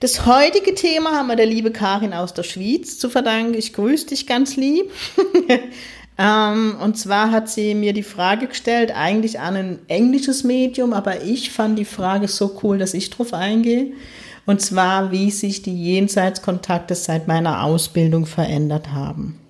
Das heutige Thema haben wir der liebe Karin aus der Schweiz zu verdanken. Ich grüße dich ganz lieb. ähm, und zwar hat sie mir die Frage gestellt, eigentlich an ein englisches Medium, aber ich fand die Frage so cool, dass ich drauf eingehe. Und zwar, wie sich die Jenseitskontakte seit meiner Ausbildung verändert haben.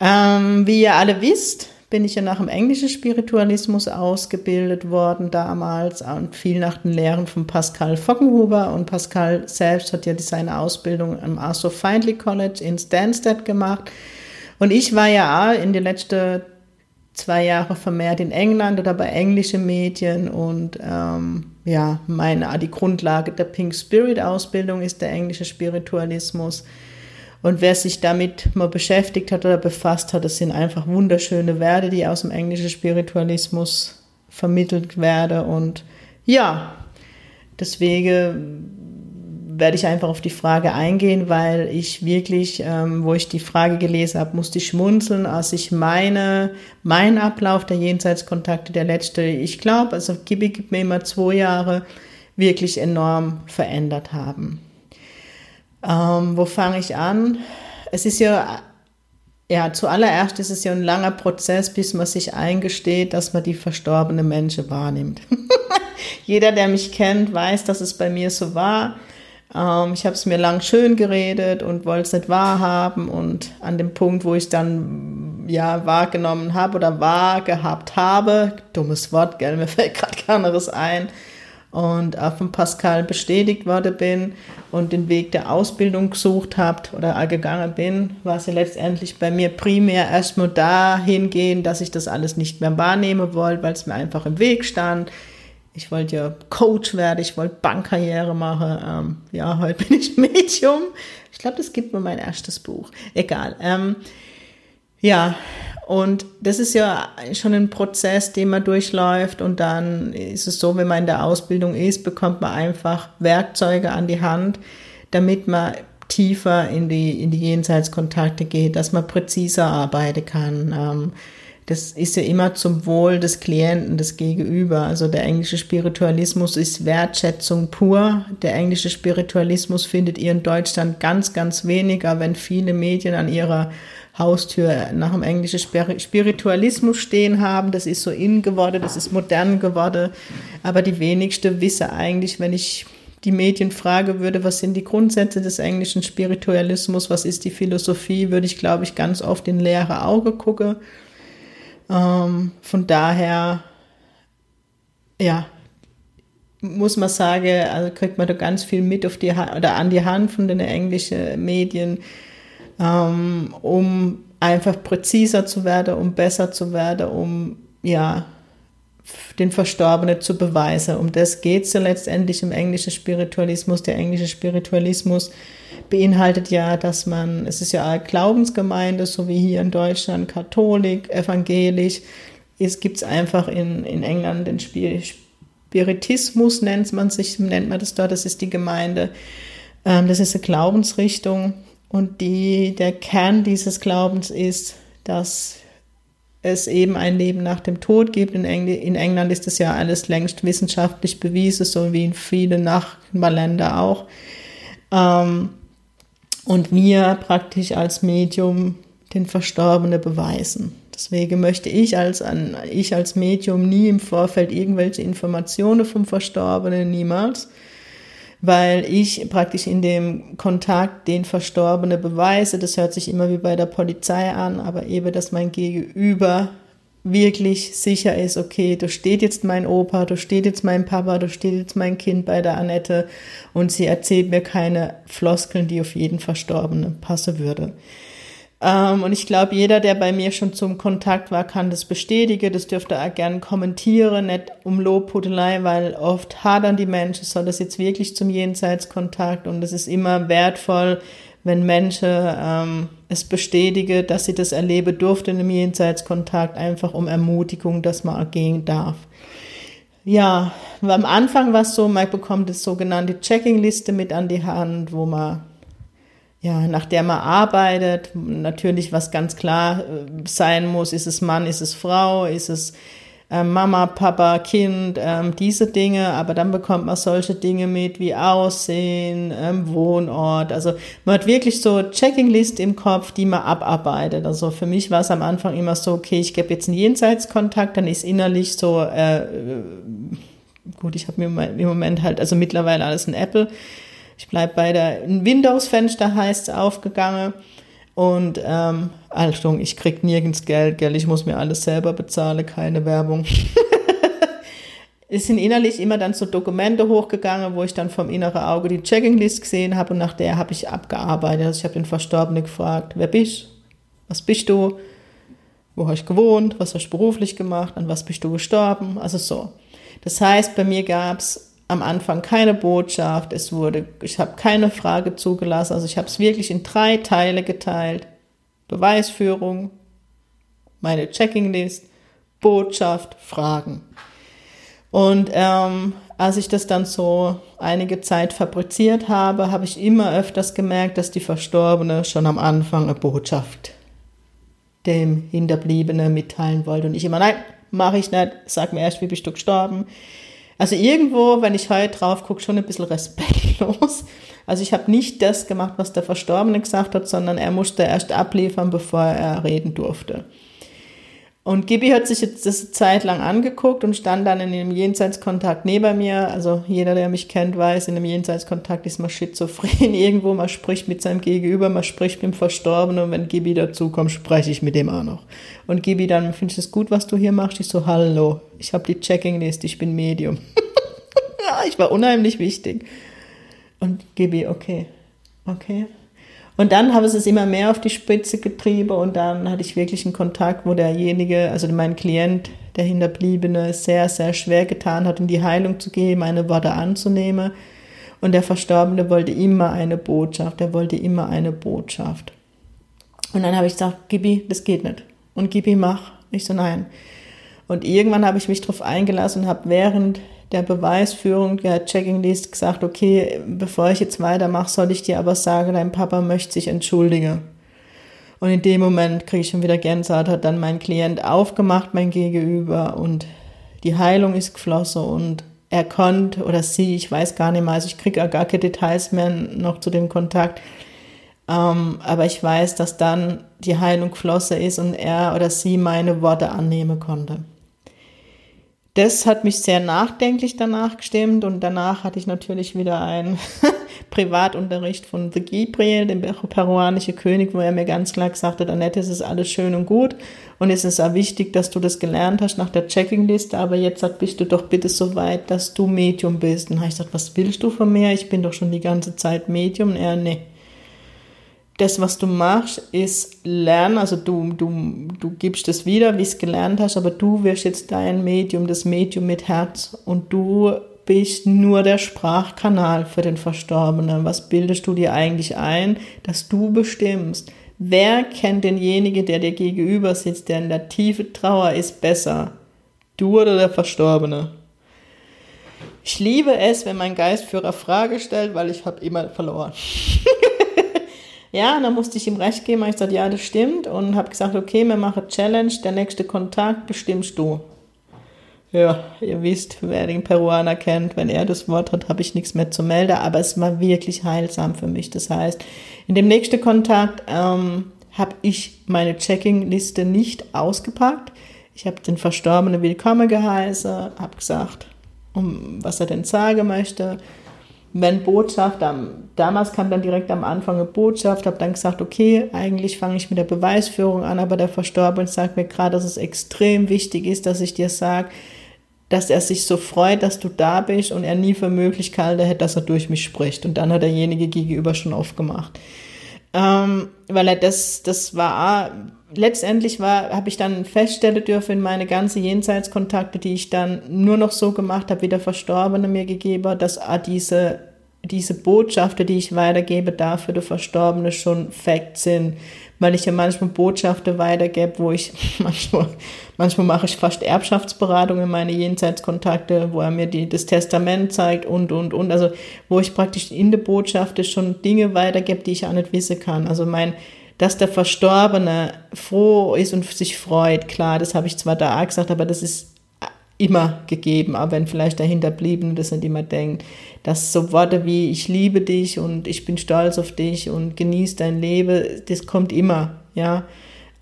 Ähm, wie ihr alle wisst, bin ich ja nach dem englischen Spiritualismus ausgebildet worden damals und viel nach den Lehren von Pascal Fockenhuber. Und Pascal selbst hat ja seine Ausbildung am Arthur Findlay College in Stansted gemacht. Und ich war ja in den letzten zwei Jahren vermehrt in England oder bei englischen Medien und ähm, ja, meine, die Grundlage der Pink Spirit Ausbildung ist der englische Spiritualismus. Und wer sich damit mal beschäftigt hat oder befasst hat, das sind einfach wunderschöne Werte, die aus dem englischen Spiritualismus vermittelt werden. Und ja, deswegen werde ich einfach auf die Frage eingehen, weil ich wirklich, ähm, wo ich die Frage gelesen habe, musste ich schmunzeln, als ich meine, mein Ablauf der Jenseitskontakte, der letzte, ich glaube, also Gibi gibt mir immer zwei Jahre, wirklich enorm verändert haben. Ähm, wo fange ich an? Es ist ja, ja, zuallererst ist es ja ein langer Prozess, bis man sich eingesteht, dass man die verstorbene Menschen wahrnimmt. Jeder, der mich kennt, weiß, dass es bei mir so war. Ähm, ich habe es mir lang schön geredet und wollte es nicht wahrhaben. Und an dem Punkt, wo ich dann ja wahrgenommen habe oder wahr gehabt habe, dummes Wort, gell, mir fällt gerade kein anderes ein, und auch von Pascal bestätigt worden bin und den Weg der Ausbildung gesucht habt oder gegangen bin, war es letztendlich bei mir primär erstmal dahin gehen, dass ich das alles nicht mehr wahrnehmen wollte, weil es mir einfach im Weg stand. Ich wollte ja Coach werden, ich wollte Bankkarriere machen. Ähm, ja, heute bin ich Medium. Ich glaube, das gibt mir mein erstes Buch. Egal. Ähm, ja, und das ist ja schon ein Prozess, den man durchläuft. Und dann ist es so, wenn man in der Ausbildung ist, bekommt man einfach Werkzeuge an die Hand, damit man tiefer in die, in die Jenseitskontakte geht, dass man präziser arbeiten kann. Ähm, das ist ja immer zum Wohl des Klienten, des Gegenüber. Also der englische Spiritualismus ist Wertschätzung pur. Der englische Spiritualismus findet ihr in Deutschland ganz, ganz weniger, wenn viele Medien an ihrer Haustür nach dem englischen Spiritualismus stehen haben. Das ist so in geworden, das ist modern geworden. Aber die wenigste wissen eigentlich, wenn ich die Medien frage würde, was sind die Grundsätze des englischen Spiritualismus, was ist die Philosophie, würde ich, glaube ich, ganz oft in leere Auge gucken. Ähm, von daher, ja, muss man sagen, also kriegt man da ganz viel mit auf die oder an die Hand von den englischen Medien ähm, um einfach präziser zu werden, um besser zu werden, um ja den Verstorbenen zu beweisen. Um das geht es ja letztendlich im englischen Spiritualismus. Der englische Spiritualismus beinhaltet ja, dass man, es ist ja eine Glaubensgemeinde, so wie hier in Deutschland, katholik, evangelisch. Es gibt es einfach in, in England den Spiritismus, nennt man sich, nennt man das dort, das ist die Gemeinde. Ähm, das ist eine Glaubensrichtung, und die, der Kern dieses Glaubens ist, dass es eben ein Leben nach dem Tod gibt. In, Engl in England ist das ja alles längst wissenschaftlich bewiesen, so wie in vielen Nachbarländern auch. Ähm, und wir praktisch als Medium den Verstorbenen beweisen. Deswegen möchte ich als, ich als Medium nie im Vorfeld irgendwelche Informationen vom Verstorbenen, niemals weil ich praktisch in dem Kontakt den Verstorbenen beweise. Das hört sich immer wie bei der Polizei an, aber eben, dass mein Gegenüber wirklich sicher ist, okay, da steht jetzt mein Opa, da steht jetzt mein Papa, da steht jetzt mein Kind bei der Annette und sie erzählt mir keine Floskeln, die auf jeden Verstorbenen passen würde. Ähm, und ich glaube, jeder, der bei mir schon zum Kontakt war, kann das bestätigen. Das dürfte er gerne kommentieren, nicht um Lobhudelei, weil oft hadern die Menschen, soll das jetzt wirklich zum Jenseitskontakt und es ist immer wertvoll, wenn Menschen ähm, es bestätigen, dass sie das erleben durften im Jenseitskontakt, einfach um Ermutigung, dass man gehen darf. Ja, am Anfang war es so, man bekommt das sogenannte Checking-Liste mit an die Hand, wo man ja, nach der man arbeitet, natürlich was ganz klar äh, sein muss, ist es Mann, ist es Frau, ist es äh, Mama, Papa, Kind, ähm, diese Dinge, aber dann bekommt man solche Dinge mit wie Aussehen, ähm, Wohnort. Also man hat wirklich so Checkinglist im Kopf, die man abarbeitet. Also für mich war es am Anfang immer so, okay, ich gebe jetzt einen Jenseitskontakt, dann ist innerlich so, äh, äh gut, ich habe mir im Moment halt, also mittlerweile alles ein Apple. Ich bleibe bei der Windows-Fenster heißt aufgegangen. Und ähm, Achtung, ich krieg nirgends Geld, gell, ich muss mir alles selber bezahlen, keine Werbung. es sind innerlich immer dann so Dokumente hochgegangen, wo ich dann vom inneren Auge die Checkinglist gesehen habe und nach der habe ich abgearbeitet. Also ich habe den Verstorbenen gefragt, wer bist? Was bist du? Wo hast du gewohnt? Was hast du beruflich gemacht? An was bist du gestorben? Also so. Das heißt, bei mir gab es am Anfang keine Botschaft, es wurde, ich habe keine Frage zugelassen, also ich habe es wirklich in drei Teile geteilt. Beweisführung, meine Checkinglist, Botschaft, Fragen. Und ähm, als ich das dann so einige Zeit fabriziert habe, habe ich immer öfters gemerkt, dass die Verstorbene schon am Anfang eine Botschaft dem Hinterbliebenen mitteilen wollte. Und ich immer, nein, mache ich nicht, sag mir erst, wie bist du gestorben. Also irgendwo, wenn ich heute drauf gucke, schon ein bisschen respektlos. Also ich habe nicht das gemacht, was der Verstorbene gesagt hat, sondern er musste erst abliefern, bevor er reden durfte. Und Gibi hat sich jetzt das Zeit lang angeguckt und stand dann in einem Jenseitskontakt neben mir. Also jeder, der mich kennt, weiß, in einem Jenseitskontakt ist man schizophren irgendwo. Man spricht mit seinem Gegenüber, man spricht mit dem Verstorbenen und wenn Gibi dazukommt, spreche ich mit dem auch noch. Und Gibi dann, findest du es gut, was du hier machst? Ich so, hallo, ich habe die Checking-List, ich bin Medium. ich war unheimlich wichtig. Und Gibi, okay, okay. Und dann habe ich es immer mehr auf die Spitze getrieben und dann hatte ich wirklich einen Kontakt, wo derjenige, also mein Klient, der Hinterbliebene, sehr, sehr schwer getan hat, in die Heilung zu gehen, meine Worte anzunehmen. Und der Verstorbene wollte immer eine Botschaft, er wollte immer eine Botschaft. Und dann habe ich gesagt, Gibi, das geht nicht. Und Gibi, mach. Ich so, nein. Und irgendwann habe ich mich darauf eingelassen und habe während der Beweisführung der Checking List gesagt, okay, bevor ich jetzt weitermache, soll ich dir aber sagen, dein Papa möchte sich entschuldigen. Und in dem Moment kriege ich schon wieder Gänsehaut, hat dann mein Klient aufgemacht, mein Gegenüber, und die Heilung ist geflossen und er konnte, oder sie, ich weiß gar nicht mehr, also ich kriege gar keine Details mehr noch zu dem Kontakt, ähm, aber ich weiß, dass dann die Heilung geflossen ist und er oder sie meine Worte annehmen konnte das hat mich sehr nachdenklich danach gestimmt und danach hatte ich natürlich wieder einen Privatunterricht von The Gabriel, dem peruanischen König, wo er mir ganz klar gesagt hat, Annette, es ist alles schön und gut und es ist auch wichtig, dass du das gelernt hast nach der Checkingliste, aber jetzt bist du doch bitte so weit, dass du Medium bist. Und habe ich gesagt, was willst du von mir? Ich bin doch schon die ganze Zeit Medium. Und er, nee das, was du machst, ist lernen, also du, du, du gibst es wieder, wie es gelernt hast, aber du wirst jetzt dein Medium, das Medium mit Herz und du bist nur der Sprachkanal für den Verstorbenen. Was bildest du dir eigentlich ein, dass du bestimmst? Wer kennt denjenigen, der dir gegenüber sitzt, der in der tiefe Trauer ist, besser? Du oder der Verstorbene? Ich liebe es, wenn mein Geistführer Frage stellt, weil ich habe immer verloren. Ja, und dann musste ich ihm recht geben. Ich gesagt, ja, das stimmt. Und habe gesagt, okay, wir machen Challenge. Der nächste Kontakt bestimmst du. Ja, ihr wisst, wer den Peruaner kennt, wenn er das Wort hat, habe ich nichts mehr zu melden. Aber es war wirklich heilsam für mich. Das heißt, in dem nächsten Kontakt ähm, habe ich meine Checking-Liste nicht ausgepackt. Ich habe den Verstorbenen willkommen geheißen, habe gesagt, um was er denn sagen möchte wenn Botschaft, damals kam dann direkt am Anfang eine Botschaft, habe dann gesagt, okay, eigentlich fange ich mit der Beweisführung an, aber der Verstorbene sagt mir gerade, dass es extrem wichtig ist, dass ich dir sage, dass er sich so freut, dass du da bist und er nie für möglich gehalten hätte, dass er durch mich spricht. Und dann hat derjenige gegenüber schon aufgemacht. Ähm, weil er das, das war, letztendlich war, habe ich dann feststellen dürfen in meine ganzen Jenseitskontakte, die ich dann nur noch so gemacht habe, wie der Verstorbene mir gegeben hat, dass diese, diese Botschaften, die ich weitergebe, dafür der Verstorbene schon Fakt sind weil ich ja manchmal Botschaften weitergebe, wo ich manchmal, manchmal mache ich fast Erbschaftsberatung in meine Jenseitskontakte, wo er mir die, das Testament zeigt und, und, und. Also, wo ich praktisch in der Botschaft schon Dinge weitergebe, die ich auch nicht wissen kann. Also mein, dass der Verstorbene froh ist und sich freut, klar, das habe ich zwar da auch gesagt, aber das ist immer gegeben, aber wenn vielleicht der Hinterbliebene das nicht immer denkt, dass so Worte wie ich liebe dich und ich bin stolz auf dich und genieß dein Leben, das kommt immer, ja.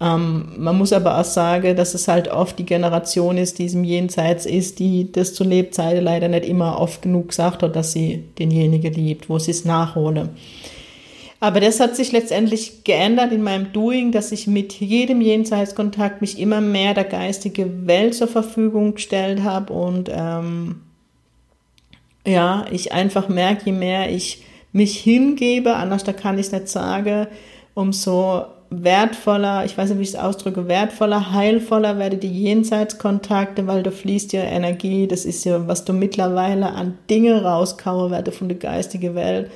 Ähm, man muss aber auch sagen, dass es halt oft die Generation ist, die im Jenseits ist, die das zu Lebzeiten leider nicht immer oft genug gesagt hat, dass sie denjenigen liebt, wo sie es nachhole. Aber das hat sich letztendlich geändert in meinem Doing, dass ich mit jedem Jenseitskontakt mich immer mehr der geistigen Welt zur Verfügung gestellt habe und ähm, ja, ich einfach merke, je mehr ich mich hingebe, anders da kann ich es nicht sagen, umso wertvoller, ich weiß nicht, wie ich es ausdrücke, wertvoller, heilvoller werden die Jenseitskontakte, weil da fließt ja Energie, das ist ja, was du mittlerweile an Dinge rauskauen werde von der geistigen Welt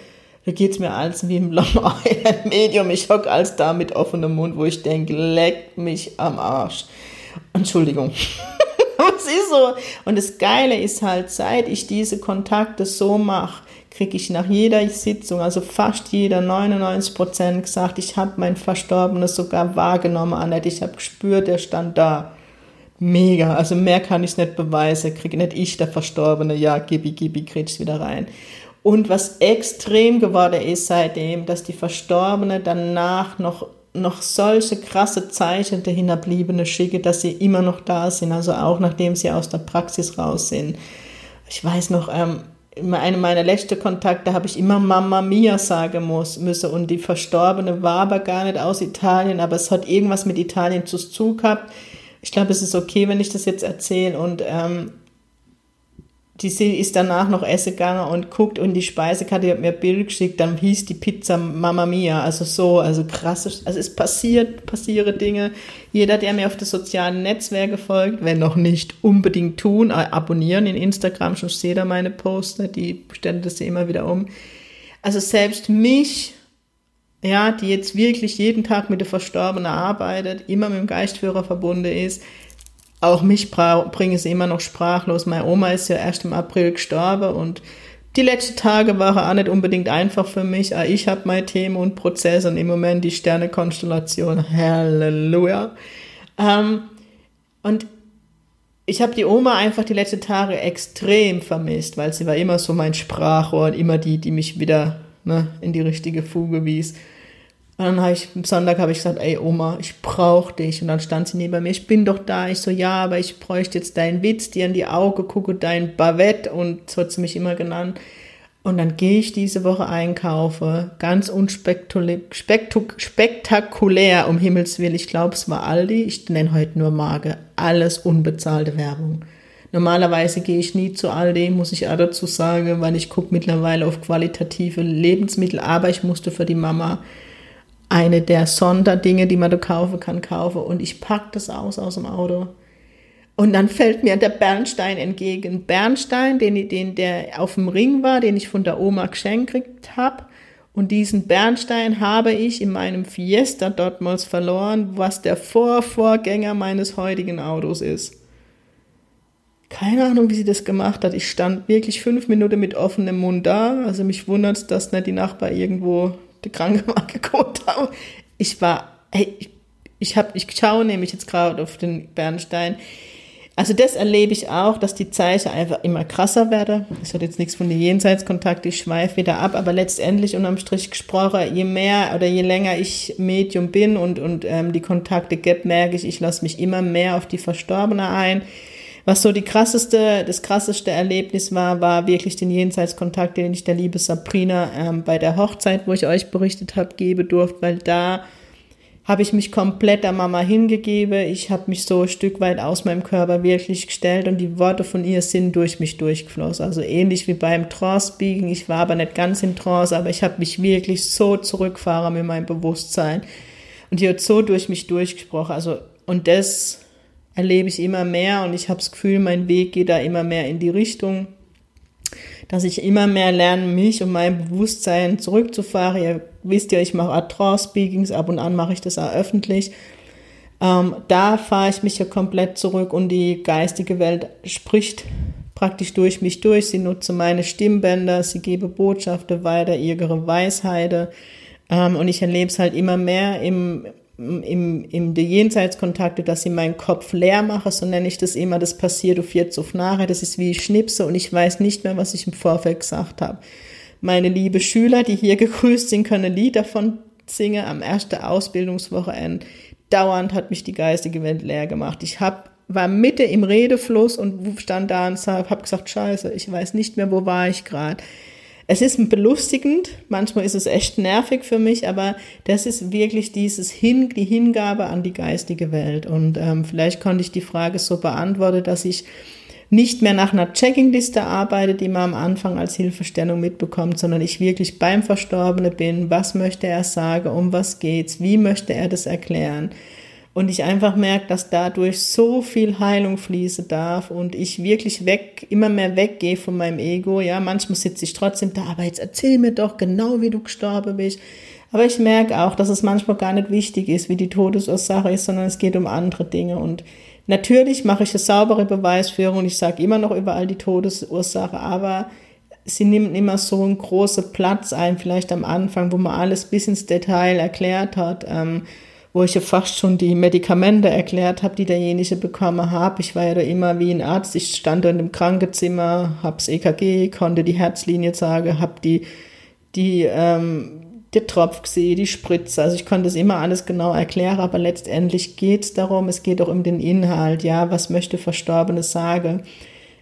da geht's mir als wie im Medium. Ich hock als da mit offenem Mund, wo ich denke, leck mich am Arsch. Entschuldigung. Es ist so. Und das Geile ist halt, seit ich diese Kontakte so mache, kriege ich nach jeder Sitzung, also fast jeder, 99 Prozent gesagt, ich habe mein Verstorbenes sogar wahrgenommen, Annette. Ich habe gespürt, der stand da. Mega. Also mehr kann ich nicht beweisen. Kriege nicht ich, der Verstorbene. Ja, gibi, gibi, krieg's wieder rein. Und was extrem geworden ist seitdem, dass die Verstorbene danach noch, noch solche krasse Zeichen der Hinterbliebene schicken, dass sie immer noch da sind, also auch nachdem sie aus der Praxis raus sind. Ich weiß noch, ähm, in einem meiner letzten Kontakte habe ich immer Mama Mia sagen muss, müssen und die Verstorbene war aber gar nicht aus Italien, aber es hat irgendwas mit Italien zu tun gehabt. Ich glaube, es ist okay, wenn ich das jetzt erzähle und ähm, die ist danach noch essen gegangen und guckt und die Speisekarte, die hat mir Bild geschickt, dann hieß die Pizza Mamma Mia, also so, also krass, also es passiert, passieren Dinge. Jeder, der mir auf den sozialen Netzwerken folgt, wenn noch nicht, unbedingt tun, äh, abonnieren in Instagram, schon seht ihr meine Poster, die stellen das immer wieder um. Also selbst mich, ja, die jetzt wirklich jeden Tag mit der Verstorbenen arbeitet, immer mit dem Geistführer verbunden ist, auch mich bringen sie immer noch sprachlos. Meine Oma ist ja erst im April gestorben und die letzten Tage waren auch nicht unbedingt einfach für mich. Auch ich habe mein Thema und Prozess und im Moment die Sternekonstellation. Halleluja. Ähm, und ich habe die Oma einfach die letzten Tage extrem vermisst, weil sie war immer so mein Sprachrohr und immer die, die mich wieder ne, in die richtige Fuge wies. Und dann habe ich, am Sonntag habe ich gesagt, ey Oma, ich brauche dich. Und dann stand sie neben mir, ich bin doch da. Ich so, ja, aber ich bräuchte jetzt deinen Witz, dir in die Augen gucke, dein Bavette. Und so hat sie mich immer genannt. Und dann gehe ich diese Woche einkaufen, ganz unspektakulär, um Himmels Willen. Ich glaube, es war Aldi. Ich nenne heute nur Marke. Alles unbezahlte Werbung. Normalerweise gehe ich nie zu Aldi, muss ich auch dazu sagen, weil ich gucke mittlerweile auf qualitative Lebensmittel. Aber ich musste für die Mama eine der Sonderdinge, die man da kaufen kann, kaufen. Und ich pack das aus aus dem Auto. Und dann fällt mir der Bernstein entgegen. Bernstein, den, den der auf dem Ring war, den ich von der Oma geschenkt habe. Und diesen Bernstein habe ich in meinem Fiesta dortmals verloren, was der Vorvorgänger meines heutigen Autos ist. Keine Ahnung, wie sie das gemacht hat. Ich stand wirklich fünf Minuten mit offenem Mund da. Also mich wundert, dass nicht die Nachbar irgendwo die Krankenwagen geguckt haben. Ich war, hey, ich, ich, ich schaue nämlich jetzt gerade auf den Bernstein. Also das erlebe ich auch, dass die Zeichen einfach immer krasser werden. Es hat jetzt nichts von den Jenseitskontakt, ich schweife wieder ab, aber letztendlich unterm Strich gesprochen, je mehr oder je länger ich Medium bin und, und ähm, die Kontakte gibt, merke ich, ich lasse mich immer mehr auf die Verstorbene ein. Was so die krasseste, das krasseste Erlebnis war, war wirklich den Jenseitskontakt, den ich der liebe Sabrina ähm, bei der Hochzeit, wo ich euch berichtet habe, gebe durfte, weil da habe ich mich komplett der Mama hingegeben. Ich habe mich so ein Stück weit aus meinem Körper wirklich gestellt und die Worte von ihr sind durch mich durchgeflossen. Also ähnlich wie beim Trance-Speaking. Ich war aber nicht ganz in Trance, aber ich habe mich wirklich so zurückgefahren mit meinem Bewusstsein. Und die hat so durch mich durchgesprochen. Also, und das erlebe ich immer mehr und ich habe das Gefühl, mein Weg geht da immer mehr in die Richtung, dass ich immer mehr lerne, mich und mein Bewusstsein zurückzufahren. Ihr wisst ja, ich mache Art-Speakings, ab und an mache ich das auch öffentlich. Ähm, da fahre ich mich ja komplett zurück und die geistige Welt spricht praktisch durch mich durch. Sie nutze meine Stimmbänder, sie gebe Botschaften weiter, ihre Weisheiten. Ähm, und ich erlebe es halt immer mehr im, im, im die Jenseitskontakte, dass ich meinen Kopf leer mache, so nenne ich das immer, das passiert auf jetzt auf nachher, das ist wie ich schnipse und ich weiß nicht mehr, was ich im Vorfeld gesagt habe. Meine liebe Schüler, die hier gegrüßt sind, können ein Lied davon singen am ersten Ausbildungswochenende. Dauernd hat mich die geistige Welt leer gemacht. Ich hab, war Mitte im Redefluss und stand da und habe gesagt, scheiße, ich weiß nicht mehr, wo war ich gerade es ist belustigend, manchmal ist es echt nervig für mich, aber das ist wirklich dieses Hin, die Hingabe an die geistige Welt. Und ähm, vielleicht konnte ich die Frage so beantworten, dass ich nicht mehr nach einer Checkingliste arbeite, die man am Anfang als Hilfestellung mitbekommt, sondern ich wirklich beim Verstorbenen bin. Was möchte er sagen? Um was geht's? Wie möchte er das erklären? Und ich einfach merke, dass dadurch so viel Heilung fließen darf und ich wirklich weg, immer mehr weggehe von meinem Ego. Ja, manchmal sitze ich trotzdem da, aber jetzt erzähl mir doch genau, wie du gestorben bist. Aber ich merke auch, dass es manchmal gar nicht wichtig ist, wie die Todesursache ist, sondern es geht um andere Dinge. Und natürlich mache ich eine saubere Beweisführung und ich sage immer noch überall die Todesursache, aber sie nimmt immer so einen großen Platz ein, vielleicht am Anfang, wo man alles bis ins Detail erklärt hat. Ähm, wo ich ja fast schon die Medikamente erklärt habe, die derjenige bekommen hat. Ich war ja da immer wie ein Arzt. Ich stand da in dem Krankenzimmer, hab's EKG, konnte die Herzlinie sagen, hab die, die, ähm, der Tropf gesehen, die Spritze. Also ich konnte es immer alles genau erklären, aber letztendlich geht es darum, es geht auch um den Inhalt, ja, was möchte Verstorbene sagen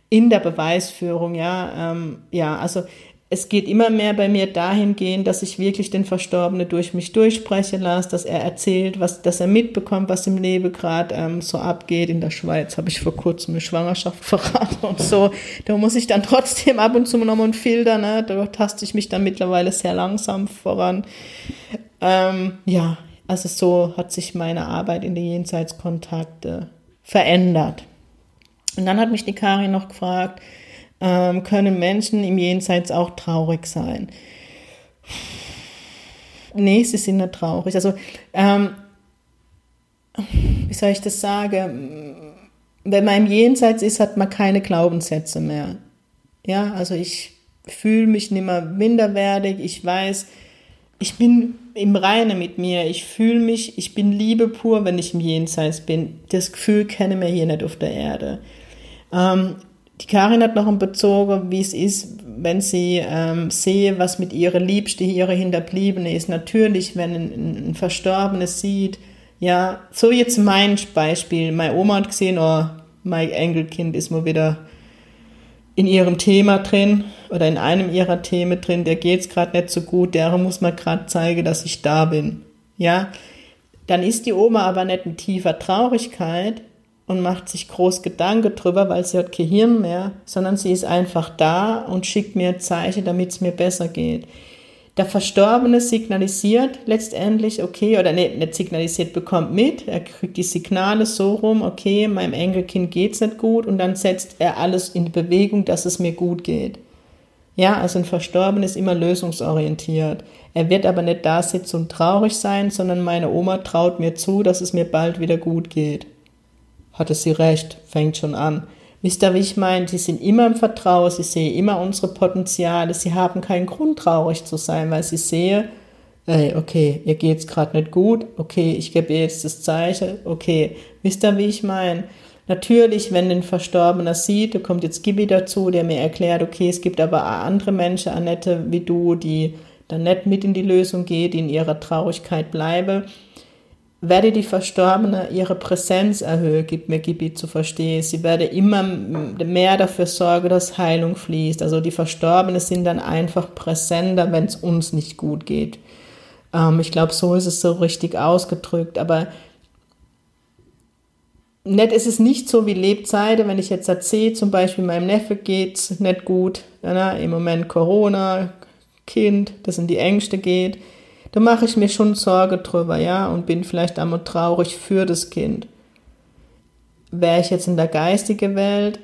in der Beweisführung, ja, ähm, ja, also es geht immer mehr bei mir dahingehend, dass ich wirklich den Verstorbenen durch mich durchsprechen lasse, dass er erzählt, was, dass er mitbekommt, was im Leben gerade ähm, so abgeht. In der Schweiz habe ich vor kurzem eine Schwangerschaft verraten und so. Da muss ich dann trotzdem ab und zu nochmal einen Filter, ne? Da taste ich mich dann mittlerweile sehr langsam voran. Ähm, ja, also so hat sich meine Arbeit in den Jenseitskontakte verändert. Und dann hat mich die Kari noch gefragt, ähm, können Menschen im Jenseits auch traurig sein. Nee, sie sind nicht traurig. Also, ähm, wie soll ich das sagen? Wenn man im Jenseits ist, hat man keine Glaubenssätze mehr. Ja, also ich fühle mich nicht mehr minderwertig. Ich weiß, ich bin im Reine mit mir. Ich fühle mich, ich bin Liebe pur, wenn ich im Jenseits bin. Das Gefühl kenne wir hier nicht auf der Erde. Ähm, die Karin hat noch einen Bezug, wie es ist, wenn sie ähm, sehe, was mit ihrer Liebste, ihre Hinterbliebene ist. Natürlich, wenn ein, ein Verstorbenes sieht, ja, so jetzt mein Beispiel. Meine Oma hat gesehen, oh, mein Enkelkind ist mal wieder in ihrem Thema drin oder in einem ihrer Themen drin, der geht's gerade nicht so gut, der muss man gerade zeigen, dass ich da bin. Ja, dann ist die Oma aber nicht in tiefer Traurigkeit, und macht sich groß Gedanken drüber, weil sie hat kein Hirn mehr, sondern sie ist einfach da und schickt mir Zeichen, damit es mir besser geht. Der Verstorbene signalisiert letztendlich, okay, oder nicht, nicht signalisiert, bekommt mit, er kriegt die Signale so rum, okay, meinem Enkelkind geht's nicht gut und dann setzt er alles in Bewegung, dass es mir gut geht. Ja, also ein Verstorbener ist immer lösungsorientiert. Er wird aber nicht da sitzen und traurig sein, sondern meine Oma traut mir zu, dass es mir bald wieder gut geht hatte sie recht, fängt schon an. Wisst ihr, wie ich meine? Sie sind immer im Vertrauen, sie sehen immer unsere Potenziale, sie haben keinen Grund, traurig zu sein, weil sie sehen, ey, okay, ihr geht's gerade nicht gut, okay, ich gebe ihr jetzt das Zeichen, okay. Wisst ihr, wie ich meine? Natürlich, wenn ein Verstorbener sieht, da kommt jetzt Gibi dazu, der mir erklärt, okay, es gibt aber andere Menschen, Annette, wie du, die dann nicht mit in die Lösung geht, die in ihrer Traurigkeit bleiben werde die Verstorbene ihre Präsenz erhöhen, gibt mir Gibi zu verstehen. Sie werde immer mehr dafür sorgen, dass Heilung fließt. Also die Verstorbenen sind dann einfach präsenter, wenn es uns nicht gut geht. Ähm, ich glaube, so ist es so richtig ausgedrückt. Aber es ist nicht so wie Lebzeiten, wenn ich jetzt erzähle, zum Beispiel meinem Neffe geht es nicht gut, ja, im Moment Corona, Kind, das in die Ängste geht, da mache ich mir schon Sorge drüber, ja, und bin vielleicht einmal traurig für das Kind. Wäre ich jetzt in der geistigen Welt,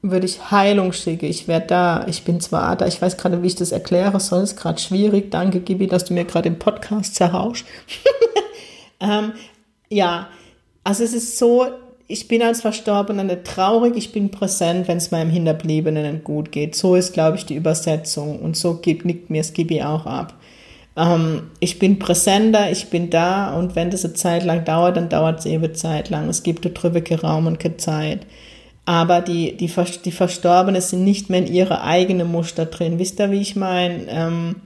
würde ich Heilung schicken. Ich wäre da. Ich bin zwar da. Ich weiß gerade, wie ich das erkläre soll. Ist gerade schwierig. Danke, Gibi, dass du mir gerade im Podcast zerhaust. ähm, ja, also es ist so, ich bin als Verstorbener nicht traurig, ich bin präsent, wenn es meinem Hinterbliebenen gut geht. So ist, glaube ich, die Übersetzung. Und so gibt, nickt mir das Gibi auch ab. Ähm, ich bin präsenter, ich bin da und wenn das eine Zeit lang dauert, dann dauert es eben Zeit lang. Es gibt darüber keinen Raum und keine Zeit. Aber die, die, die Verstorbenen sind nicht mehr in ihre eigene Muster drin. Wisst ihr, wie ich meine? Ähm,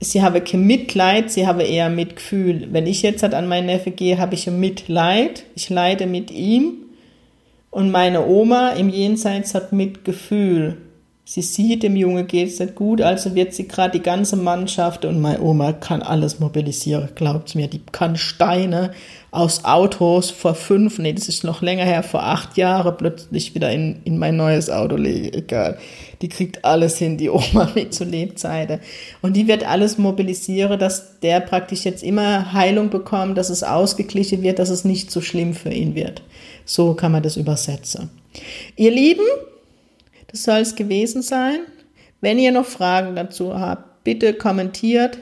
sie habe kein Mitleid, sie habe eher Mitgefühl. Wenn ich jetzt halt an meinen Neffe gehe, habe ich ein Mitleid. Ich leide mit ihm. Und meine Oma im Jenseits hat Mitgefühl. Sie sieht, dem Junge geht es nicht gut, also wird sie gerade die ganze Mannschaft und meine Oma kann alles mobilisieren, glaubt's mir. Die kann Steine aus Autos vor fünf, nee, das ist noch länger her, vor acht Jahren plötzlich wieder in, in mein neues Auto legen. Egal. Die kriegt alles hin, die Oma mit zu Lebzeiten. Und die wird alles mobilisieren, dass der praktisch jetzt immer Heilung bekommt, dass es ausgeglichen wird, dass es nicht so schlimm für ihn wird. So kann man das übersetzen. Ihr Lieben, das soll es gewesen sein. Wenn ihr noch Fragen dazu habt, bitte kommentiert.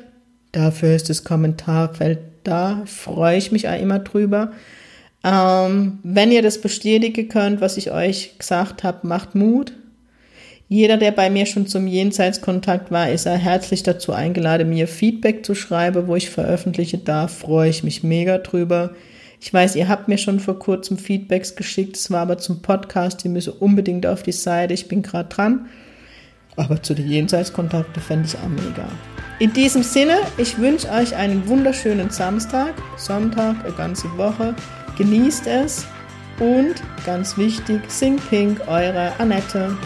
Dafür ist das Kommentarfeld da. Freue ich mich auch immer drüber. Ähm, wenn ihr das bestätigen könnt, was ich euch gesagt habe, macht Mut. Jeder, der bei mir schon zum Jenseitskontakt war, ist er herzlich dazu eingeladen, mir Feedback zu schreiben, wo ich veröffentlichen darf. Freue ich mich mega drüber. Ich weiß, ihr habt mir schon vor kurzem Feedbacks geschickt, es war aber zum Podcast, ihr müsst unbedingt auf die Seite, ich bin gerade dran. Aber zu den Jenseitskontakten fände ich auch mega. In diesem Sinne, ich wünsche euch einen wunderschönen Samstag, Sonntag, eine ganze Woche. Genießt es und ganz wichtig, sing pink, eure Annette.